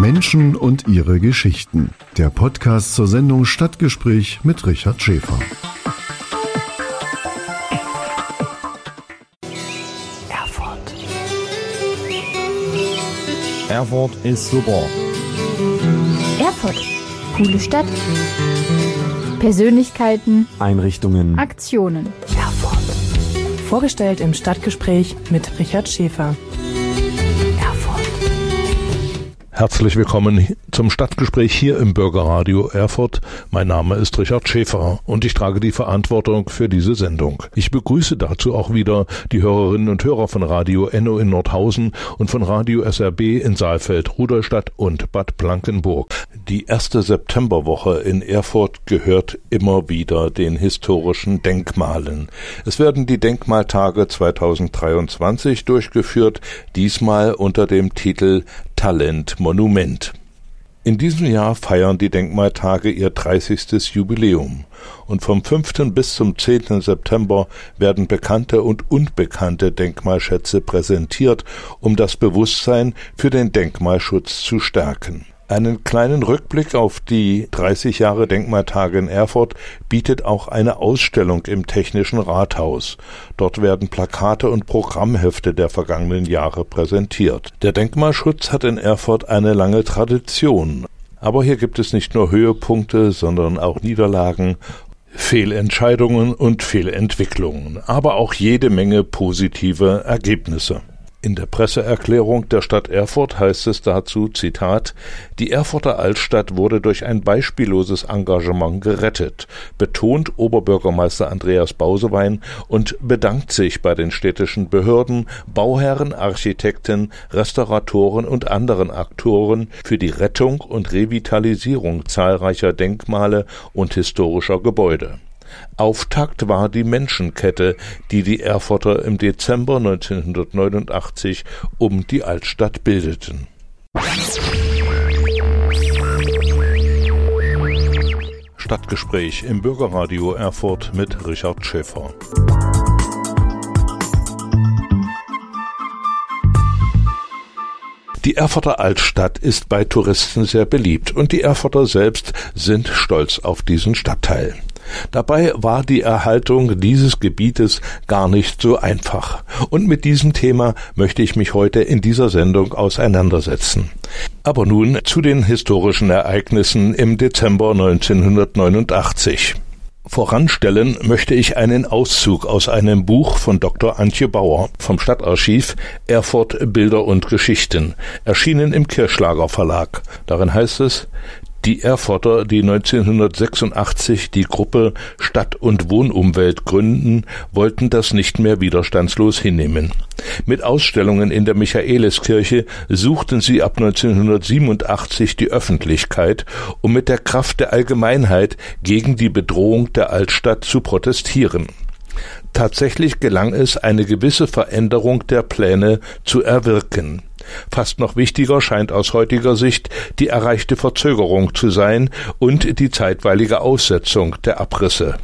Menschen und ihre Geschichten. Der Podcast zur Sendung Stadtgespräch mit Richard Schäfer. Erfurt. Erfurt ist super. Erfurt. Coole Stadt. Persönlichkeiten. Einrichtungen. Aktionen. Erfurt. Vorgestellt im Stadtgespräch mit Richard Schäfer. Herzlich willkommen zum Stadtgespräch hier im Bürgerradio Erfurt. Mein Name ist Richard Schäfer und ich trage die Verantwortung für diese Sendung. Ich begrüße dazu auch wieder die Hörerinnen und Hörer von Radio Enno in Nordhausen und von Radio SRB in Saalfeld, Rudolstadt und Bad Blankenburg. Die erste Septemberwoche in Erfurt gehört immer wieder den historischen Denkmalen. Es werden die Denkmaltage 2023 durchgeführt, diesmal unter dem Titel Talent Monument. In diesem Jahr feiern die Denkmaltage ihr 30. Jubiläum und vom 5. bis zum 10. September werden bekannte und unbekannte Denkmalschätze präsentiert, um das Bewusstsein für den Denkmalschutz zu stärken. Einen kleinen Rückblick auf die 30 Jahre Denkmaltage in Erfurt bietet auch eine Ausstellung im Technischen Rathaus. Dort werden Plakate und Programmhefte der vergangenen Jahre präsentiert. Der Denkmalschutz hat in Erfurt eine lange Tradition. Aber hier gibt es nicht nur Höhepunkte, sondern auch Niederlagen Fehlentscheidungen und Fehlentwicklungen, aber auch jede Menge positive Ergebnisse. In der Presseerklärung der Stadt Erfurt heißt es dazu, Zitat, die Erfurter Altstadt wurde durch ein beispielloses Engagement gerettet, betont Oberbürgermeister Andreas Bausewein und bedankt sich bei den städtischen Behörden, Bauherren, Architekten, Restauratoren und anderen Aktoren für die Rettung und Revitalisierung zahlreicher Denkmale und historischer Gebäude. Auftakt war die Menschenkette, die die Erfurter im Dezember 1989 um die Altstadt bildeten. Stadtgespräch im Bürgerradio Erfurt mit Richard Schäfer. Die Erfurter Altstadt ist bei Touristen sehr beliebt und die Erfurter selbst sind stolz auf diesen Stadtteil. Dabei war die Erhaltung dieses Gebietes gar nicht so einfach. Und mit diesem Thema möchte ich mich heute in dieser Sendung auseinandersetzen. Aber nun zu den historischen Ereignissen im Dezember 1989. Voranstellen möchte ich einen Auszug aus einem Buch von Dr. Antje Bauer vom Stadtarchiv Erfurt Bilder und Geschichten, erschienen im Kirschlager Verlag. Darin heißt es, die Erfurter, die 1986 die Gruppe Stadt- und Wohnumwelt gründen, wollten das nicht mehr widerstandslos hinnehmen. Mit Ausstellungen in der Michaeliskirche suchten sie ab 1987 die Öffentlichkeit, um mit der Kraft der Allgemeinheit gegen die Bedrohung der Altstadt zu protestieren. Tatsächlich gelang es, eine gewisse Veränderung der Pläne zu erwirken. Fast noch wichtiger scheint aus heutiger Sicht die erreichte Verzögerung zu sein und die zeitweilige Aussetzung der Abrisse.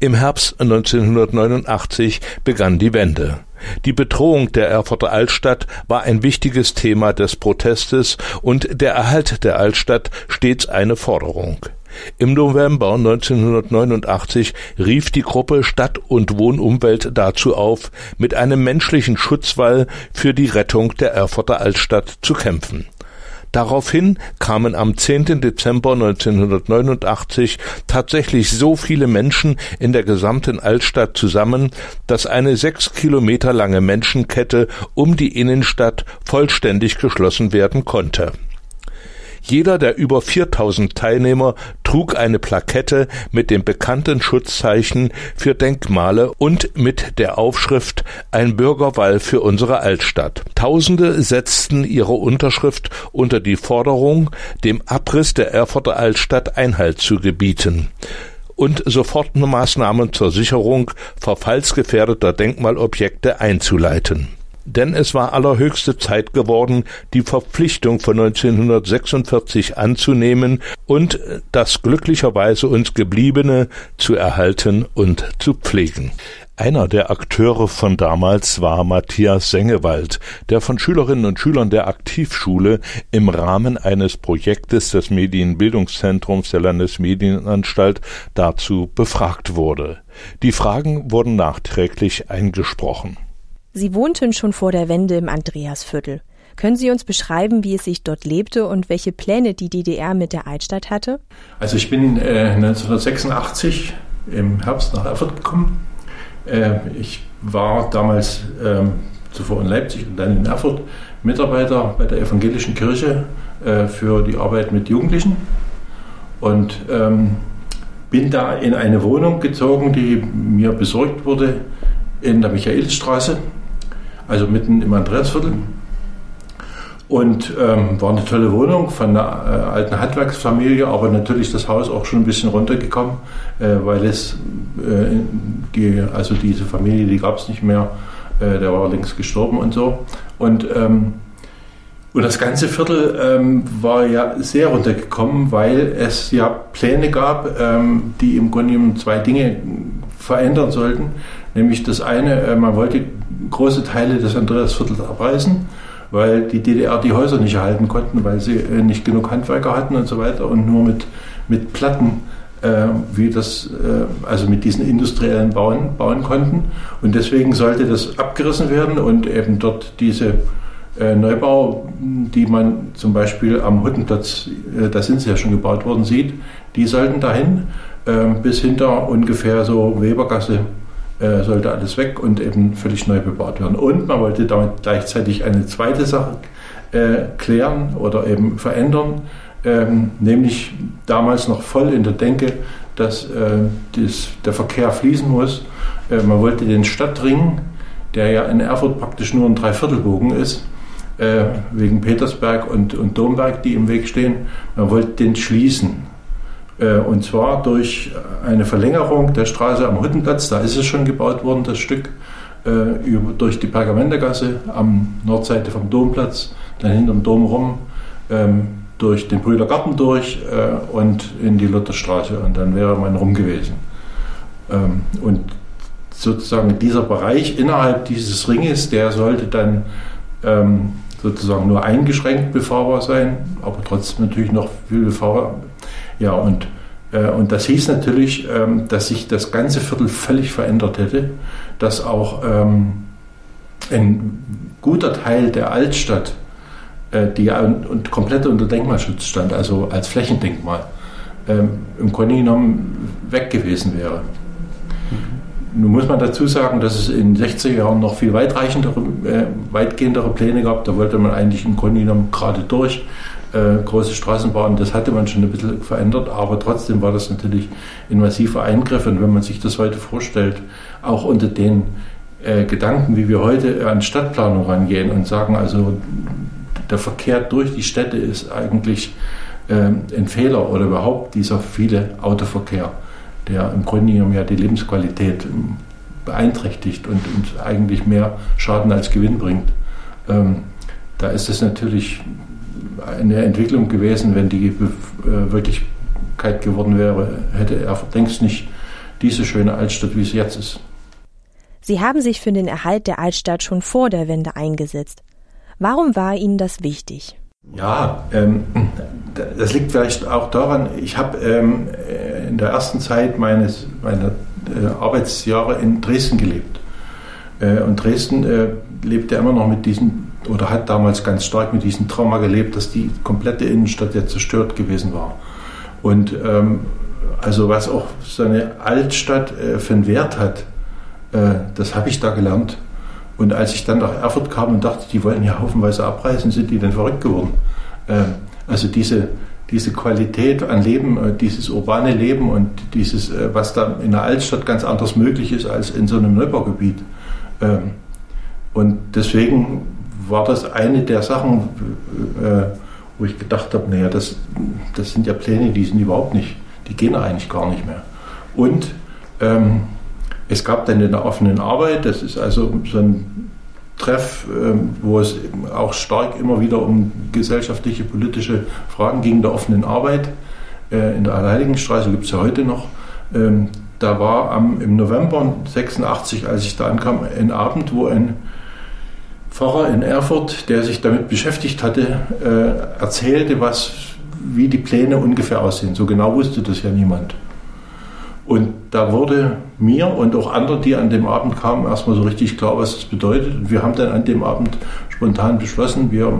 Im Herbst 1989 begann die Wende. Die Bedrohung der Erfurter Altstadt war ein wichtiges Thema des Protestes und der Erhalt der Altstadt stets eine Forderung. Im November 1989 rief die Gruppe Stadt und Wohnumwelt dazu auf, mit einem menschlichen Schutzwall für die Rettung der Erfurter Altstadt zu kämpfen. Daraufhin kamen am 10. Dezember 1989 tatsächlich so viele Menschen in der gesamten Altstadt zusammen, dass eine sechs Kilometer lange Menschenkette um die Innenstadt vollständig geschlossen werden konnte. Jeder der über 4000 Teilnehmer trug eine Plakette mit dem bekannten Schutzzeichen für Denkmale und mit der Aufschrift Ein Bürgerwall für unsere Altstadt. Tausende setzten ihre Unterschrift unter die Forderung, dem Abriss der Erfurter Altstadt Einhalt zu gebieten und Sofortmaßnahmen zur Sicherung verfallsgefährdeter Denkmalobjekte einzuleiten. Denn es war allerhöchste Zeit geworden, die Verpflichtung von 1946 anzunehmen und das glücklicherweise uns gebliebene zu erhalten und zu pflegen. Einer der Akteure von damals war Matthias Sengewald, der von Schülerinnen und Schülern der Aktivschule im Rahmen eines Projektes des Medienbildungszentrums der Landesmedienanstalt dazu befragt wurde. Die Fragen wurden nachträglich eingesprochen. Sie wohnten schon vor der Wende im Andreasviertel. Können Sie uns beschreiben, wie es sich dort lebte und welche Pläne die DDR mit der Altstadt hatte? Also ich bin äh, 1986 im Herbst nach Erfurt gekommen. Äh, ich war damals äh, zuvor in Leipzig und dann in Erfurt Mitarbeiter bei der evangelischen Kirche äh, für die Arbeit mit Jugendlichen und ähm, bin da in eine Wohnung gezogen, die mir besorgt wurde in der Michaelisstraße also mitten im Andreasviertel. Und ähm, war eine tolle Wohnung von einer äh, alten Handwerksfamilie, aber natürlich das Haus auch schon ein bisschen runtergekommen, äh, weil es, äh, die, also diese Familie, die gab es nicht mehr, äh, der war längst gestorben und so. Und, ähm, und das ganze Viertel ähm, war ja sehr runtergekommen, weil es ja Pläne gab, ähm, die im Grunde genommen zwei Dinge verändern sollten. Nämlich das eine, äh, man wollte große Teile des Andreasviertels abreißen, weil die DDR die Häuser nicht erhalten konnten, weil sie äh, nicht genug Handwerker hatten und so weiter und nur mit, mit Platten äh, wie das, äh, also mit diesen industriellen Bauen bauen konnten. Und deswegen sollte das abgerissen werden und eben dort diese äh, Neubau, die man zum Beispiel am Huttenplatz, da sind sie ja schon gebaut worden, sieht, die sollten dahin ähm, bis hinter ungefähr so Webergasse äh, sollte alles weg und eben völlig neu bebaut werden. Und man wollte damit gleichzeitig eine zweite Sache äh, klären oder eben verändern, ähm, nämlich damals noch voll in der Denke, dass äh, das, der Verkehr fließen muss. Äh, man wollte den Stadtring, der ja in Erfurt praktisch nur ein Dreiviertelbogen ist, äh, wegen Petersberg und, und Domberg, die im Weg stehen, man wollte den schließen. Äh, und zwar durch eine Verlängerung der Straße am Huttenplatz, da ist es schon gebaut worden, das Stück, äh, durch die Pergamentergasse am Nordseite vom Domplatz, dann hinterm Dom rum, ähm, durch den Brüdergarten durch äh, und in die Lutherstraße und dann wäre man rum gewesen. Ähm, und sozusagen dieser Bereich innerhalb dieses Ringes, der sollte dann ähm, sozusagen nur eingeschränkt befahrbar sein, aber trotzdem natürlich noch viel befahrbar ja, und, äh, und das hieß natürlich, ähm, dass sich das ganze Viertel völlig verändert hätte, dass auch ähm, ein guter Teil der Altstadt, äh, die ja und, und komplett unter Denkmalschutz stand, also als Flächendenkmal, ähm, im Grunde genommen weg gewesen wäre. Mhm. Nun muss man dazu sagen, dass es in den 60er Jahren noch viel weitreichendere, äh, weitgehendere Pläne gab. Da wollte man eigentlich im Grunde genommen gerade durch äh, große Straßenbahnen, das hatte man schon ein bisschen verändert, aber trotzdem war das natürlich ein massiver Eingriff. Und wenn man sich das heute vorstellt, auch unter den äh, Gedanken, wie wir heute an Stadtplanung rangehen und sagen, also der Verkehr durch die Städte ist eigentlich äh, ein Fehler oder überhaupt dieser viele Autoverkehr, der im Grunde genommen ja die Lebensqualität ähm, beeinträchtigt und uns eigentlich mehr Schaden als Gewinn bringt. Ähm, da ist es natürlich eine Entwicklung gewesen, wenn die äh, Wirklichkeit geworden wäre, hätte er längst nicht diese schöne Altstadt, wie es jetzt ist. Sie haben sich für den Erhalt der Altstadt schon vor der Wende eingesetzt. Warum war Ihnen das wichtig? Ja, ähm, das liegt vielleicht auch daran, ich habe ähm, in der ersten Zeit meines, meiner äh, Arbeitsjahre in Dresden gelebt. Äh, und Dresden äh, lebt ja immer noch mit diesen oder hat damals ganz stark mit diesem Trauma gelebt, dass die komplette Innenstadt ja zerstört gewesen war. Und ähm, also was auch so eine Altstadt äh, für einen Wert hat, äh, das habe ich da gelernt. Und als ich dann nach Erfurt kam und dachte, die wollen ja haufenweise abreißen, sind die dann verrückt geworden. Äh, also diese, diese Qualität an Leben, äh, dieses urbane Leben und dieses, äh, was da in der Altstadt ganz anders möglich ist als in so einem Neubaugebiet. Ähm, und deswegen war das eine der Sachen, äh, wo ich gedacht habe, naja, das, das sind ja Pläne, die sind überhaupt nicht, die gehen eigentlich gar nicht mehr. Und ähm, es gab dann in der offenen Arbeit, das ist also so ein Treff, ähm, wo es auch stark immer wieder um gesellschaftliche, politische Fragen ging, der offenen Arbeit. Äh, in der Allerheiligenstraße gibt es ja heute noch. Ähm, da war am, im November 86, als ich da ankam, ein Abend, wo ein Pfarrer in Erfurt, der sich damit beschäftigt hatte, äh, erzählte, was, wie die Pläne ungefähr aussehen. So genau wusste das ja niemand. Und da wurde mir und auch anderen, die an dem Abend kamen, erstmal so richtig klar, was das bedeutet. Und wir haben dann an dem Abend spontan beschlossen, wir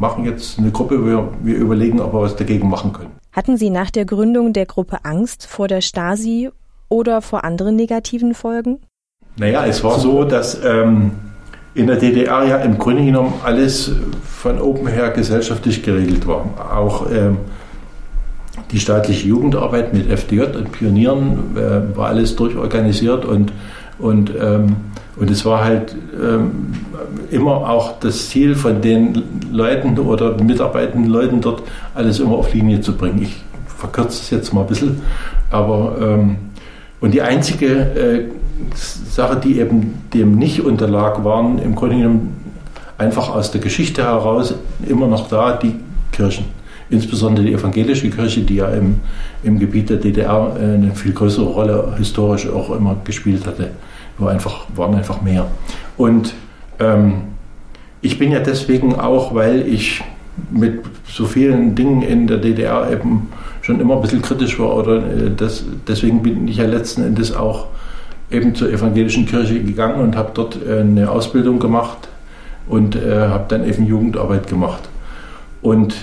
machen jetzt eine Gruppe, wir, wir überlegen, ob wir was dagegen machen können. Hatten Sie nach der Gründung der Gruppe Angst vor der Stasi oder vor anderen negativen Folgen? Naja, es war so, dass ähm, in der DDR ja im Grunde genommen alles von oben her gesellschaftlich geregelt war. Auch ähm, die staatliche Jugendarbeit mit FDJ und Pionieren äh, war alles durchorganisiert und, und, ähm, und es war halt ähm, immer auch das Ziel von den Leuten oder mitarbeitenden Leuten dort, alles immer auf Linie zu bringen. Ich verkürze es jetzt mal ein bisschen, aber ähm, und die einzige äh, Sache, die eben dem nicht unterlag, waren im Grunde genommen einfach aus der Geschichte heraus immer noch da die Kirchen insbesondere die evangelische Kirche, die ja im, im Gebiet der DDR äh, eine viel größere Rolle historisch auch immer gespielt hatte. War einfach, waren einfach mehr. Und ähm, ich bin ja deswegen auch, weil ich mit so vielen Dingen in der DDR eben schon immer ein bisschen kritisch war oder äh, das, deswegen bin ich ja letzten Endes auch eben zur evangelischen Kirche gegangen und habe dort äh, eine Ausbildung gemacht und äh, habe dann eben Jugendarbeit gemacht. Und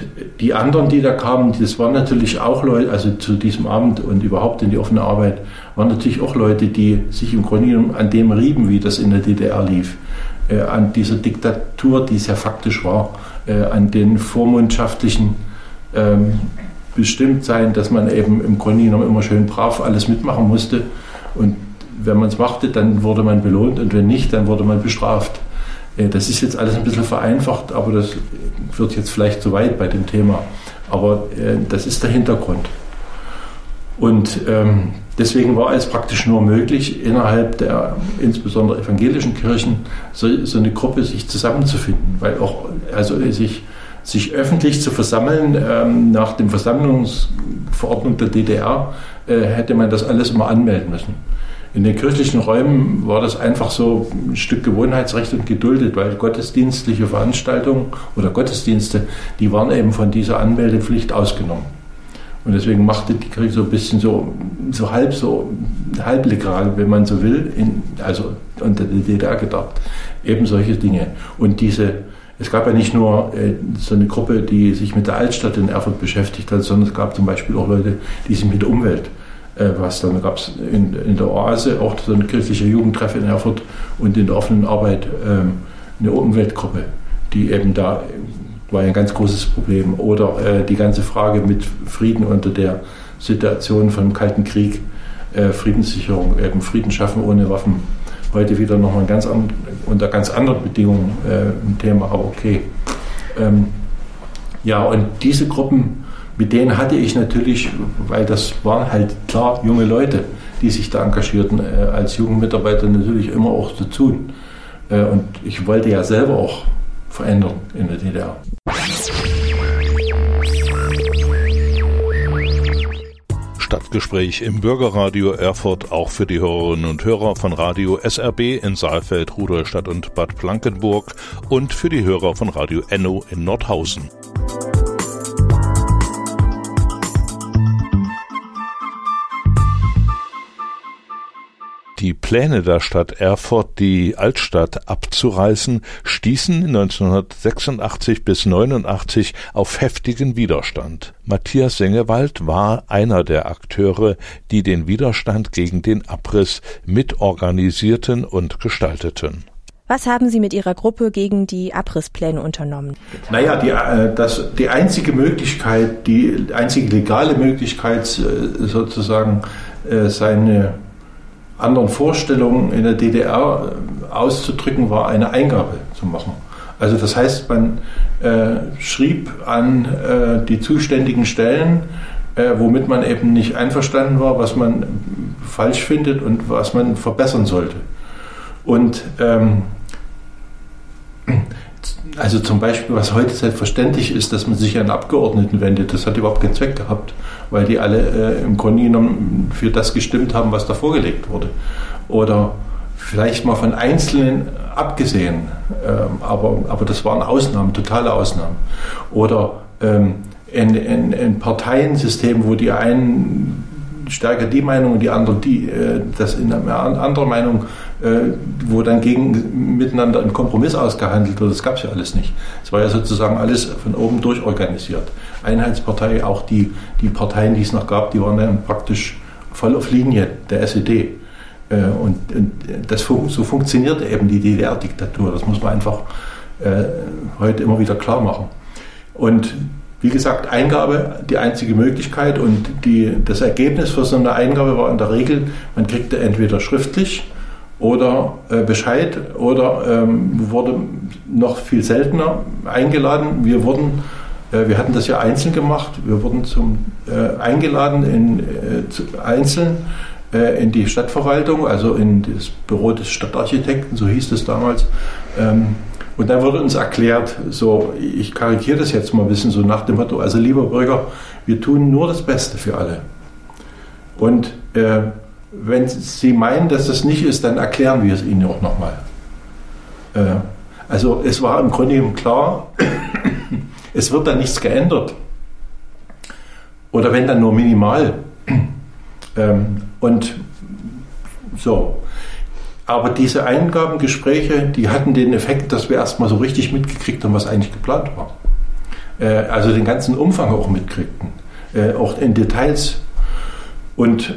die anderen, die da kamen, das waren natürlich auch Leute, also zu diesem Abend und überhaupt in die offene Arbeit, waren natürlich auch Leute, die sich im Grunde genommen an dem rieben, wie das in der DDR lief. Äh, an dieser Diktatur, die ja faktisch war, äh, an den vormundschaftlichen ähm, Bestimmtsein, dass man eben im Grunde genommen immer schön brav alles mitmachen musste. Und wenn man es machte, dann wurde man belohnt und wenn nicht, dann wurde man bestraft. Äh, das ist jetzt alles ein bisschen vereinfacht, aber das wird jetzt vielleicht zu weit bei dem Thema. Aber äh, das ist der Hintergrund. Und ähm, deswegen war es praktisch nur möglich, innerhalb der insbesondere evangelischen Kirchen so, eine Gruppe sich zusammenzufinden, weil auch also sich, sich öffentlich zu versammeln ähm, nach dem Versammlungsverordnung der DDR äh, hätte man das alles immer anmelden müssen. In den kirchlichen Räumen war das einfach so ein Stück Gewohnheitsrecht und geduldet, weil gottesdienstliche Veranstaltungen oder Gottesdienste, die waren eben von dieser Anmeldepflicht ausgenommen. Und deswegen machte die Kirche so ein bisschen so, so halb so halblegal, wenn man so will, in, also unter der DDR gedacht, eben solche Dinge. Und diese, es gab ja nicht nur äh, so eine Gruppe, die sich mit der Altstadt in Erfurt beschäftigt hat, sondern es gab zum Beispiel auch Leute, die sich mit Umwelt äh, was dann gab es in, in, der Oase auch so eine kirchliche Jugendtreff in Erfurt und in der offenen Arbeit ähm, eine Umweltgruppe, die eben da war ein ganz großes Problem. Oder äh, die ganze Frage mit Frieden unter der Situation vom Kalten Krieg, äh, Friedenssicherung, eben Frieden schaffen ohne Waffen. Heute wieder nochmal ganz an, unter ganz anderen Bedingungen äh, ein Thema, aber okay. Ähm, ja, und diese Gruppen mit denen hatte ich natürlich, weil das waren halt klar junge Leute, die sich da engagierten, äh, als Jugendmitarbeiter natürlich immer auch zu tun. Äh, und ich wollte ja selber auch verändern in der DDR. Stadtgespräch im Bürgerradio Erfurt auch für die Hörerinnen und Hörer von Radio SRB in Saalfeld, Rudolstadt und Bad Blankenburg und für die Hörer von Radio Enno in Nordhausen. Die Pläne der Stadt Erfurt, die Altstadt abzureißen, stießen 1986 bis 89 auf heftigen Widerstand. Matthias Sengewald war einer der Akteure, die den Widerstand gegen den Abriss mitorganisierten und gestalteten. Was haben Sie mit Ihrer Gruppe gegen die Abrisspläne unternommen? Naja, die, äh, das, die einzige Möglichkeit, die einzige legale Möglichkeit, äh, sozusagen äh, seine anderen Vorstellungen in der DDR äh, auszudrücken, war eine Eingabe zu machen. Also das heißt, man äh, schrieb an äh, die zuständigen Stellen, äh, womit man eben nicht einverstanden war, was man falsch findet und was man verbessern sollte. Und ähm, also zum Beispiel, was heute selbstverständlich ist, dass man sich an Abgeordneten wendet, das hat überhaupt keinen Zweck gehabt, weil die alle äh, im Grunde genommen für das gestimmt haben, was da vorgelegt wurde. Oder vielleicht mal von Einzelnen abgesehen, ähm, aber, aber das waren Ausnahmen, totale Ausnahmen. Oder ähm, ein, ein, Parteiensystem, wo die einen stärker die Meinung und die anderen die, äh, das in einer anderen Meinung, wo dann gegen miteinander ein Kompromiss ausgehandelt wird, das gab es ja alles nicht. Es war ja sozusagen alles von oben durch organisiert. Einheitspartei, auch die, die Parteien, die es noch gab, die waren dann praktisch voll auf Linie der SED. Äh, und, und das, so funktionierte eben die DDR-Diktatur. Das muss man einfach heute immer wieder klar machen. Und wie gesagt, Eingabe die einzige Möglichkeit und die, das Ergebnis für so eine Eingabe war in der Regel, man kriegte entweder schriftlich oder äh, Bescheid oder ähm, wurde noch viel seltener eingeladen. Wir wurden, äh, wir hatten das ja einzeln gemacht, wir wurden zum, äh, eingeladen in, äh, zu, einzeln äh, in die Stadtverwaltung, also in das Büro des Stadtarchitekten, so hieß es damals. Ähm, und dann wurde uns erklärt, so, ich karikiere das jetzt mal ein bisschen so nach dem Motto, also lieber Bürger, wir tun nur das Beste für alle. Und äh, wenn Sie meinen, dass das nicht ist, dann erklären wir es Ihnen auch nochmal. Äh, also es war im Grunde genommen klar, es wird dann nichts geändert. Oder wenn dann nur minimal. Ähm, und so. Aber diese Eingabengespräche, die hatten den Effekt, dass wir erstmal so richtig mitgekriegt haben, was eigentlich geplant war. Äh, also den ganzen Umfang auch mitkriegten, äh, auch in Details. Und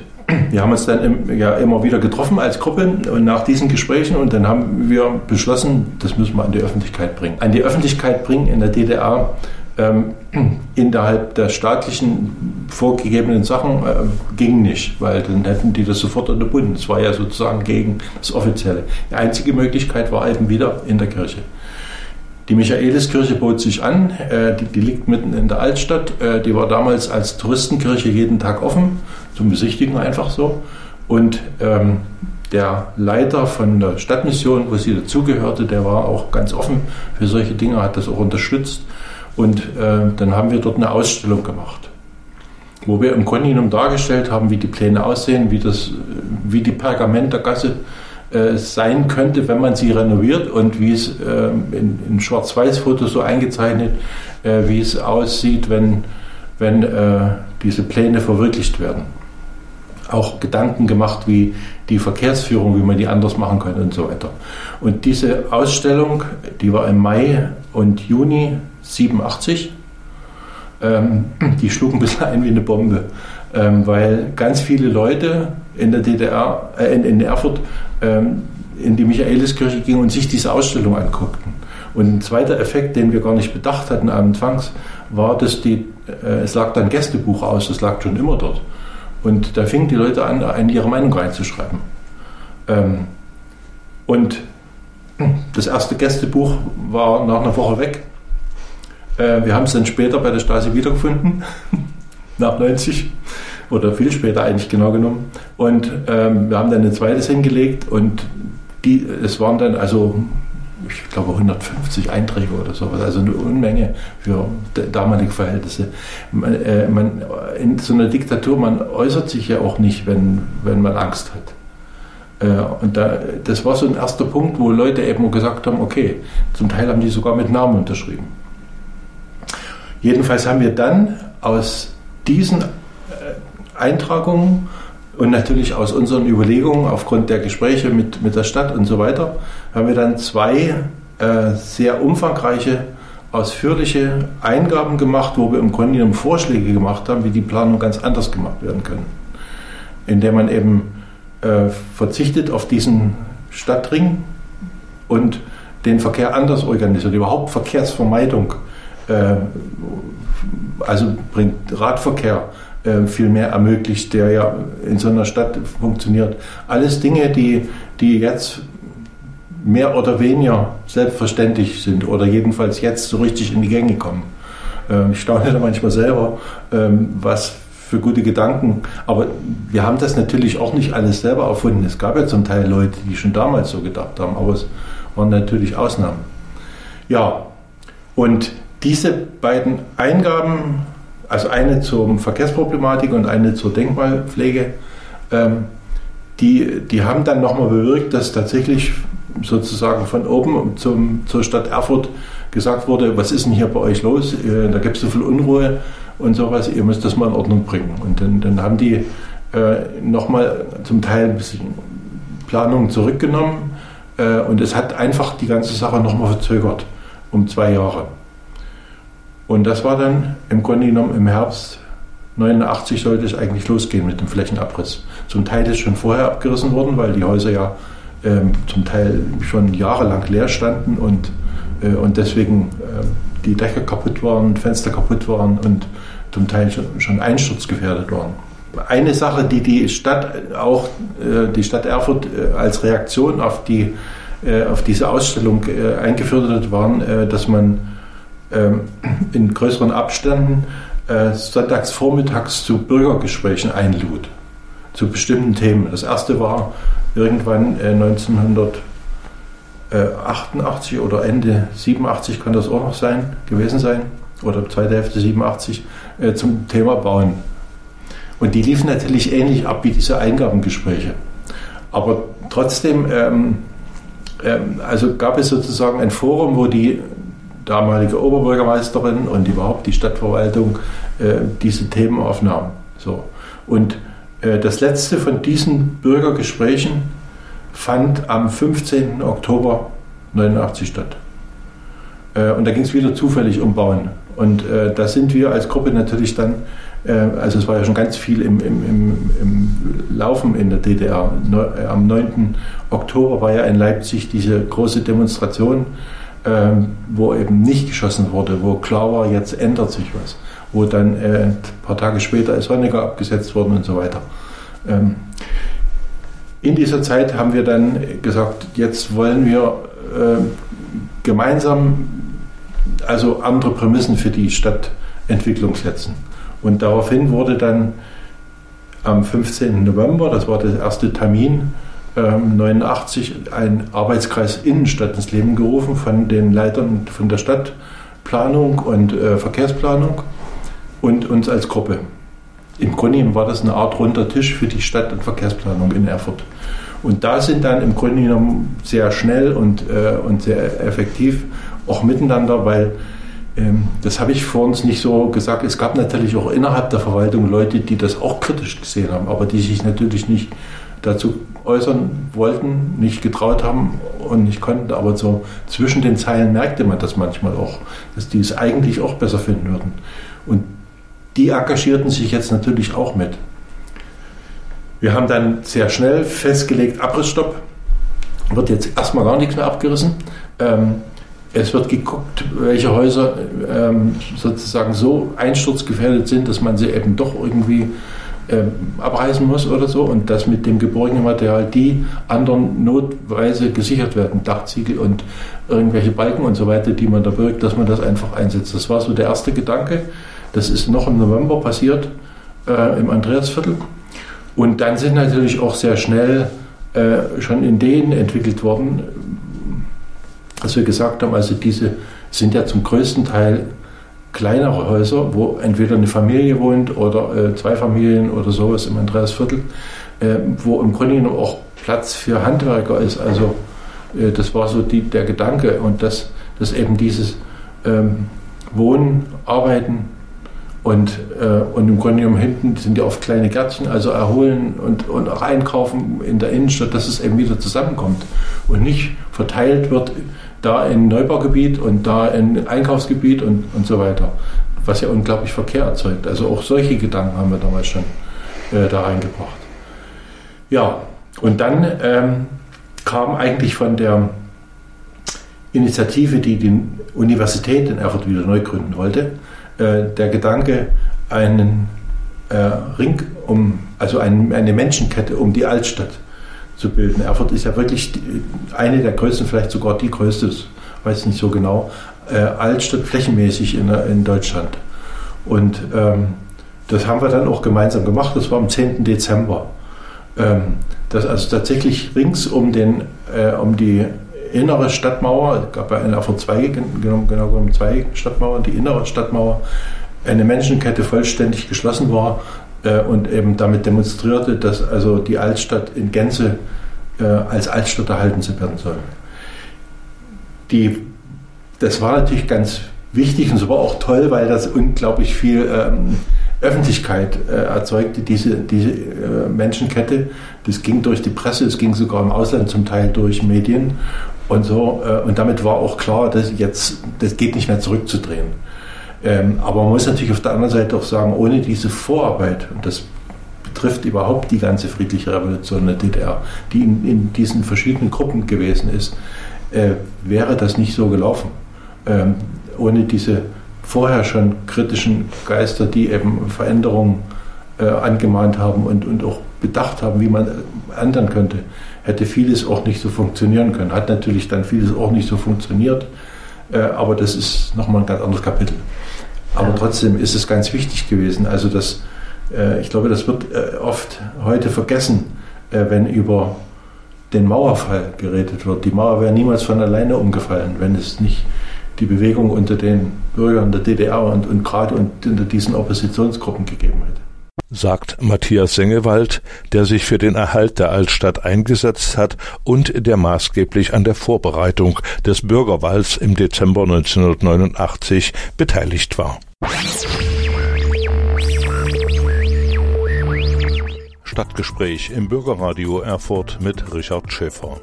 wir haben uns dann im, ja immer wieder getroffen als Gruppe nach diesen Gesprächen und dann haben wir beschlossen, das müssen wir an die Öffentlichkeit bringen. An die Öffentlichkeit bringen in der DDR ähm, innerhalb der staatlichen vorgegebenen Sachen äh, ging nicht, weil dann hätten die das sofort unterbunden. Es war ja sozusagen gegen das Offizielle. Die einzige Möglichkeit war eben wieder in der Kirche. Die Michaeliskirche bot sich an, äh, die, die, liegt mitten in der Altstadt. Äh, die war damals als Touristenkirche jeden Tag offen, zum Besichtigen einfach so. Und ähm, der Leiter von der Stadtmission, wo sie dazugehörte, der war auch ganz offen für solche Dinge, hat das auch unterstützt. Und äh, dann haben wir dort eine Ausstellung gemacht, wo wir im Grunde genommen dargestellt haben, wie die Pläne aussehen, wie, das, wie die Pergamentergasse äh, sein könnte, wenn man sie renoviert und wie es äh, in, in Schwarz-Weiß-Fotos so eingezeichnet, äh, wie es aussieht, wenn, wenn äh, diese Pläne verwirklicht werden. Auch Gedanken gemacht, wie die Verkehrsführung, wie man die anders machen könnte und so weiter. Und diese Ausstellung, die war im Mai und Juni 87. Ähm, die schlug ein bisschen ein wie eine Bombe, ähm, weil ganz viele Leute in der DDR, äh, in, in, Erfurt, ähm, in die Michaeliskirche gingen und sich diese Ausstellung anguckten. Und ein zweiter Effekt, den wir gar nicht bedacht hatten anfangs, war, dass die, äh, es lag dann Gästebuch aus, das lag schon immer dort. Und da fingen die Leute an, an ihre Meinung reinzuschreiben. Ähm, und das erste Gästebuch war nach einer Woche weg. Äh, wir haben es dann später bei der Stasi wiedergefunden, nach 90 oder viel später eigentlich genau genommen. Und ähm, wir haben dann ein zweites hingelegt und die, es waren dann also, ich glaube 150 Einträge oder sowas, also eine Unmenge für damalige Verhältnisse. Man, äh, man, in so einer Diktatur, man äußert sich ja auch nicht, wenn, wenn man Angst hat. Äh, und da, das war so ein erster Punkt, wo Leute eben gesagt haben, okay, zum Teil haben die sogar mit Namen unterschrieben. Jedenfalls haben wir dann aus diesen äh, Eintragungen und natürlich aus unseren Überlegungen aufgrund der Gespräche mit, mit der Stadt und so weiter, haben wir dann zwei äh, sehr umfangreiche, ausführliche Eingaben gemacht, wo wir im Grunde genommen Vorschläge gemacht haben, wie die Planung ganz anders gemacht werden können. Indem man eben äh, verzichtet auf diesen Stadtring und den Verkehr anders organisiert, überhaupt Verkehrsvermeidung äh, also bringt Radverkehr äh, viel mehr ermöglicht, der ja in so einer Stadt funktioniert. Alles Dinge, die, die jetzt mehr oder weniger selbstverständlich sind oder jedenfalls jetzt so richtig in die Gänge kommen. Ähm, ich staune da manchmal selber, ähm, was für gute Gedanken. Aber wir haben das natürlich auch nicht alles selber erfunden. Es gab ja zum Teil Leute, die schon damals so gedacht haben, aber es waren natürlich Ausnahmen. Ja, Und diese beiden Eingaben, also eine zur Verkehrsproblematik und eine zur Denkmalpflege, ähm, die, die haben dann nochmal bewirkt, dass tatsächlich sozusagen von oben zum, zur Stadt Erfurt gesagt wurde, was ist denn hier bei euch los? Äh, da gibt es so viel Unruhe und sowas, ihr müsst das mal in Ordnung bringen. Und dann, dann haben die äh, nochmal zum Teil ein bisschen Planungen zurückgenommen äh, und es hat einfach die ganze Sache nochmal verzögert um zwei Jahre. Und das war dann im Grunde genommen im Herbst 89 sollte es eigentlich losgehen mit dem Flächenabriss. Zum Teil ist schon vorher abgerissen worden, weil die Häuser ja ähm, zum Teil schon jahrelang leer standen und, äh, und deswegen äh, die Dächer kaputt waren, Fenster kaputt waren und zum Teil schon, schon einsturzgefährdet waren. Eine Sache, die die Stadt auch äh, die Stadt Erfurt äh, als Reaktion auf die äh, auf diese Ausstellung äh, eingeführt hat, waren, dass man in größeren abständen sonntags vormittags zu Bürgergesprächen einlud zu bestimmten Themen. Das erste war irgendwann 1988 oder Ende 87 kann das auch noch sein, gewesen sein, oder zweite Hälfte 87, zum Thema Bauen. Und die liefen natürlich ähnlich ab wie diese Eingabengespräche. Aber trotzdem, ähm, ähm, also gab es sozusagen ein Forum, wo die damalige Oberbürgermeisterin und überhaupt die Stadtverwaltung äh, diese Themen aufnahmen. So. Und äh, das letzte von diesen Bürgergesprächen fand am 15. Oktober 89 statt. Äh, und da ging es wieder zufällig um Bauen. Und da sind wir als Gruppe natürlich dann also es war ja schon ganz viel im, im, im, im Laufen in der DDR. Am 9. Oktober war ja in Leipzig diese große Demonstration, ähm, wo eben nicht geschossen wurde, wo klar war, jetzt ändert sich was. Wo dann äh, ein paar Tage später ist Honecker abgesetzt worden und so weiter. Ähm, in dieser Zeit haben wir dann gesagt, jetzt wollen wir gemeinsam also andere Prämissen für die Stadtentwicklung setzen. Und daraufhin wurde dann am 15. November, das war der erste Termin, ähm, 89 ein Arbeitskreis Innenstadt ins Leben gerufen von den Leitern von der Stadtplanung und äh, Verkehrsplanung und uns als Gruppe. Im Grunde war das eine Art runder Tisch für die Stadt- und Verkehrsplanung in Erfurt. Und da sind dann im Grunde genommen sehr schnell und, äh, und sehr effektiv auch miteinander, weil ähm, das habe ich vor uns nicht so gesagt. Es gab natürlich auch innerhalb der Verwaltung Leute, die das auch kritisch gesehen haben, aber die sich natürlich nicht dazu äußern wollten, nicht getraut haben und nicht konnten. Aber so zwischen den Zeilen merkte man das manchmal auch, dass die es eigentlich auch besser finden würden. Und die engagierten sich jetzt natürlich auch mit. Wir haben dann sehr schnell festgelegt, Abrissstopp, wird jetzt erstmal gar nichts mehr abgerissen. Ähm, es wird geguckt, welche Häuser ähm, sozusagen so einsturzgefährdet sind, dass man sie eben doch irgendwie ähm, abreißen muss oder so und dass mit dem geborgenen Material die anderen notweise gesichert werden, Dachziegel und irgendwelche Balken und so weiter, die man da birgt, dass man das einfach einsetzt. Das war so der erste Gedanke. Das ist noch im November passiert äh, im Andreasviertel. Und dann sind natürlich auch sehr schnell äh, schon Ideen entwickelt worden, dass wir gesagt haben, also diese sind ja zum größten Teil kleinere Häuser, wo entweder eine Familie wohnt oder äh, zwei Familien oder sowas im Andreasviertel, äh, wo im Grunde genommen auch Platz für Handwerker ist. Also äh, das war so die, der Gedanke und dass, dass eben dieses ähm, Wohnen, Arbeiten und, äh, und im Grunde genommen hinten sind ja oft kleine Gärtchen, also erholen und, und auch einkaufen in der Innenstadt, dass es eben wieder zusammenkommt und nicht verteilt wird da in Neubaugebiet und da in Einkaufsgebiet und, und so weiter, was ja unglaublich Verkehr erzeugt. Also auch solche Gedanken haben wir damals schon äh, da reingebracht. Ja, und dann ähm, kam eigentlich von der Initiative, die die Universität in Erfurt wieder neu gründen wollte, äh, der Gedanke, einen äh, Ring um, also ein, eine Menschenkette um die Altstadt zu bilden. Erfurt ist ja wirklich eine der größten, vielleicht sogar die größte, weiß nicht so genau, äh, Altstadt flächenmäßig in, in Deutschland. Und ähm, das haben wir dann auch gemeinsam gemacht. Das war am 10. Dezember. Ähm, das also tatsächlich rings um, den, äh, um die innere Stadtmauer, es gab ja in Erfurt zwei, genau, genau zwei Stadtmauern, die innere Stadtmauer, eine Menschenkette vollständig geschlossen war äh, und eben damit demonstrierte, dass also die Altstadt in Gänze äh, als Altstadt erhalten zu werden soll. Die, das war natürlich ganz wichtig und es war auch toll, weil das unglaublich viel ähm, Öffentlichkeit äh, erzeugte, diese, diese äh, Menschenkette. Das ging durch die Presse, es ging sogar im Ausland zum Teil durch Medien und so. Äh, und damit war auch klar, dass jetzt, das geht nicht mehr zurückzudrehen. Ähm, aber man muss natürlich auf der anderen Seite auch sagen, ohne diese Vorarbeit, und das betrifft überhaupt die ganze friedliche Revolution der DDR, die in, in diesen verschiedenen Gruppen gewesen ist, äh, wäre das nicht so gelaufen. Ähm, ohne diese vorher schon kritischen Geister, die eben Veränderungen äh, angemahnt haben und, und auch bedacht haben, wie man ändern könnte, hätte vieles auch nicht so funktionieren können. Hat natürlich dann vieles auch nicht so funktioniert, äh, aber das ist nochmal ein ganz anderes Kapitel. Aber trotzdem ist es ganz wichtig gewesen. Also das, äh, ich glaube, das wird äh, oft heute vergessen, äh, wenn über den Mauerfall geredet wird. Die Mauer wäre niemals von alleine umgefallen, wenn es nicht die Bewegung unter den Bürgern der DDR und, und gerade unter diesen Oppositionsgruppen gegeben hätte sagt Matthias Sengewald, der sich für den Erhalt der Altstadt eingesetzt hat und der maßgeblich an der Vorbereitung des Bürgerwalls im Dezember 1989 beteiligt war. Stadtgespräch im Bürgerradio Erfurt mit Richard Schäfer.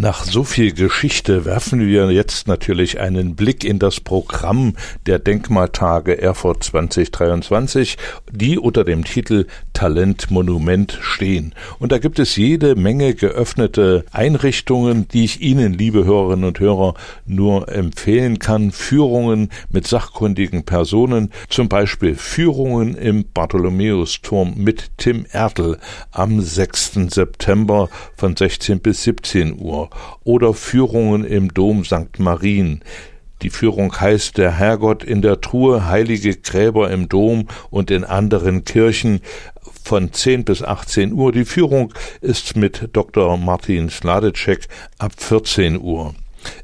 Nach so viel Geschichte werfen wir jetzt natürlich einen Blick in das Programm der Denkmaltage Erfurt 2023, die unter dem Titel Talent Monument stehen. Und da gibt es jede Menge geöffnete Einrichtungen, die ich Ihnen, liebe Hörerinnen und Hörer, nur empfehlen kann. Führungen mit sachkundigen Personen, zum Beispiel Führungen im Bartholomäusturm mit Tim Ertl am 6. September von 16 bis 17 Uhr oder Führungen im Dom St. Marien. Die Führung heißt Der Herrgott in der Truhe, heilige Gräber im Dom und in anderen Kirchen von 10 bis 18 Uhr. Die Führung ist mit Dr. Martin Sladecek ab 14 Uhr.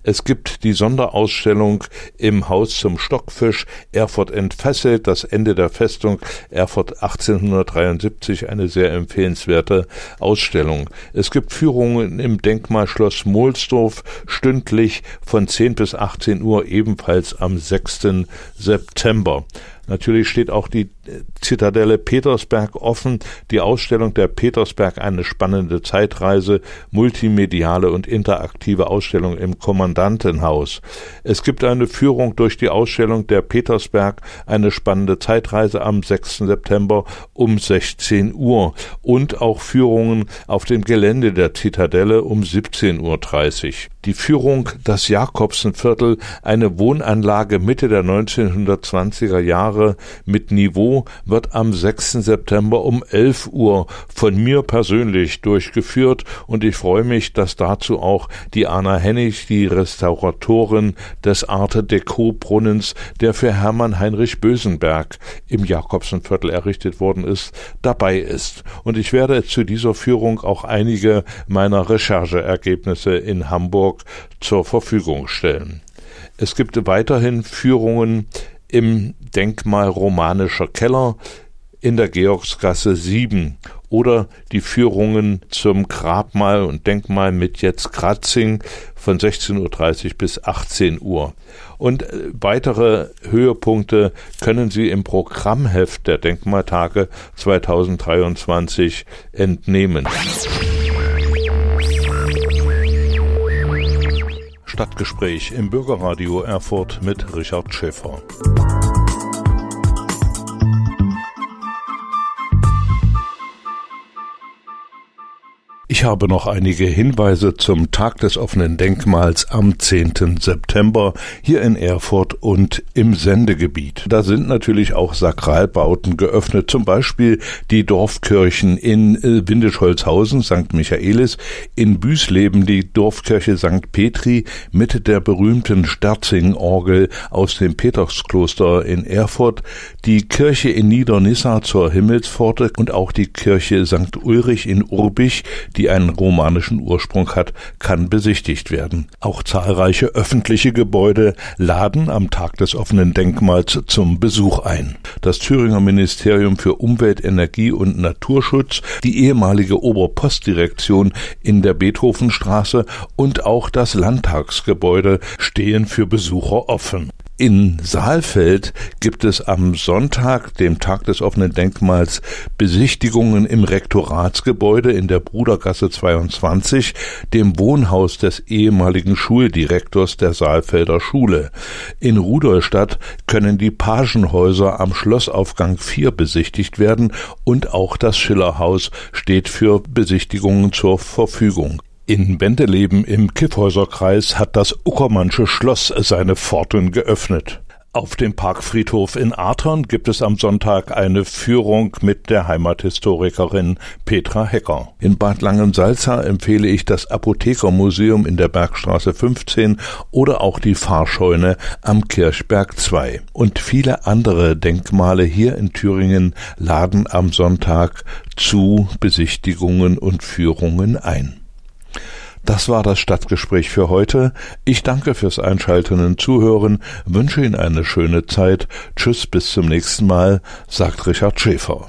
Es gibt die Sonderausstellung im Haus zum Stockfisch Erfurt entfesselt, das Ende der Festung Erfurt 1873, eine sehr empfehlenswerte Ausstellung. Es gibt Führungen im Denkmalschloss Mohlsdorf stündlich von 10 bis 18 Uhr ebenfalls am 6. September. Natürlich steht auch die äh, Zitadelle Petersberg offen. Die Ausstellung der Petersberg eine spannende Zeitreise, multimediale und interaktive Ausstellung im Kommandantenhaus. Es gibt eine Führung durch die Ausstellung der Petersberg, eine spannende Zeitreise am 6. September um 16 Uhr und auch Führungen auf dem Gelände der Zitadelle um 17.30 Uhr. Die Führung Das Jakobsenviertel, eine Wohnanlage Mitte der 1920er Jahre Jahre mit Niveau wird am 6. September um 11 Uhr von mir persönlich durchgeführt und ich freue mich, dass dazu auch die Anna Hennig, die Restauratorin des Arte Deco Brunnens, der für Hermann Heinrich Bösenberg im Jakobsenviertel errichtet worden ist, dabei ist. Und ich werde zu dieser Führung auch einige meiner Rechercheergebnisse in Hamburg zur Verfügung stellen. Es gibt weiterhin Führungen im Denkmal Romanischer Keller in der Georgsgasse 7 oder die Führungen zum Grabmal und Denkmal mit Jetz Kratzing von 16.30 Uhr bis 18 Uhr. Und äh, weitere Höhepunkte können Sie im Programmheft der Denkmaltage 2023 entnehmen. Stadtgespräch im Bürgerradio Erfurt mit Richard Schäfer. Ich habe noch einige Hinweise zum Tag des offenen Denkmals am 10. September hier in Erfurt und im Sendegebiet. Da sind natürlich auch Sakralbauten geöffnet, zum Beispiel die Dorfkirchen in äh, Windischholzhausen, St. Michaelis, in Büsleben die Dorfkirche St. Petri mit der berühmten Sterzing-Orgel aus dem Peterskloster in Erfurt, die Kirche in Niedernissa zur Himmelspforte und auch die Kirche St. Ulrich in Urbich, die einen romanischen Ursprung hat, kann besichtigt werden. Auch zahlreiche öffentliche Gebäude laden am Tag des offenen Denkmals zum Besuch ein. Das Thüringer Ministerium für Umwelt, Energie und Naturschutz, die ehemalige Oberpostdirektion in der Beethovenstraße und auch das Landtagsgebäude stehen für Besucher offen. In Saalfeld gibt es am Sonntag, dem Tag des offenen Denkmals, Besichtigungen im Rektoratsgebäude in der Brudergasse 22, dem Wohnhaus des ehemaligen Schuldirektors der Saalfelder Schule. In Rudolstadt können die Pagenhäuser am Schlossaufgang 4 besichtigt werden und auch das Schillerhaus steht für Besichtigungen zur Verfügung. In Bendeleben im Kiffhäuserkreis hat das Uckermannsche Schloss seine Pforten geöffnet. Auf dem Parkfriedhof in Artern gibt es am Sonntag eine Führung mit der Heimathistorikerin Petra Hecker. In Bad Langensalza empfehle ich das Apothekermuseum in der Bergstraße 15 oder auch die Fahrscheune am Kirchberg 2. Und viele andere Denkmale hier in Thüringen laden am Sonntag zu Besichtigungen und Führungen ein. Das war das Stadtgespräch für heute. Ich danke fürs Einschalten und Zuhören, wünsche Ihnen eine schöne Zeit. Tschüss, bis zum nächsten Mal, sagt Richard Schäfer.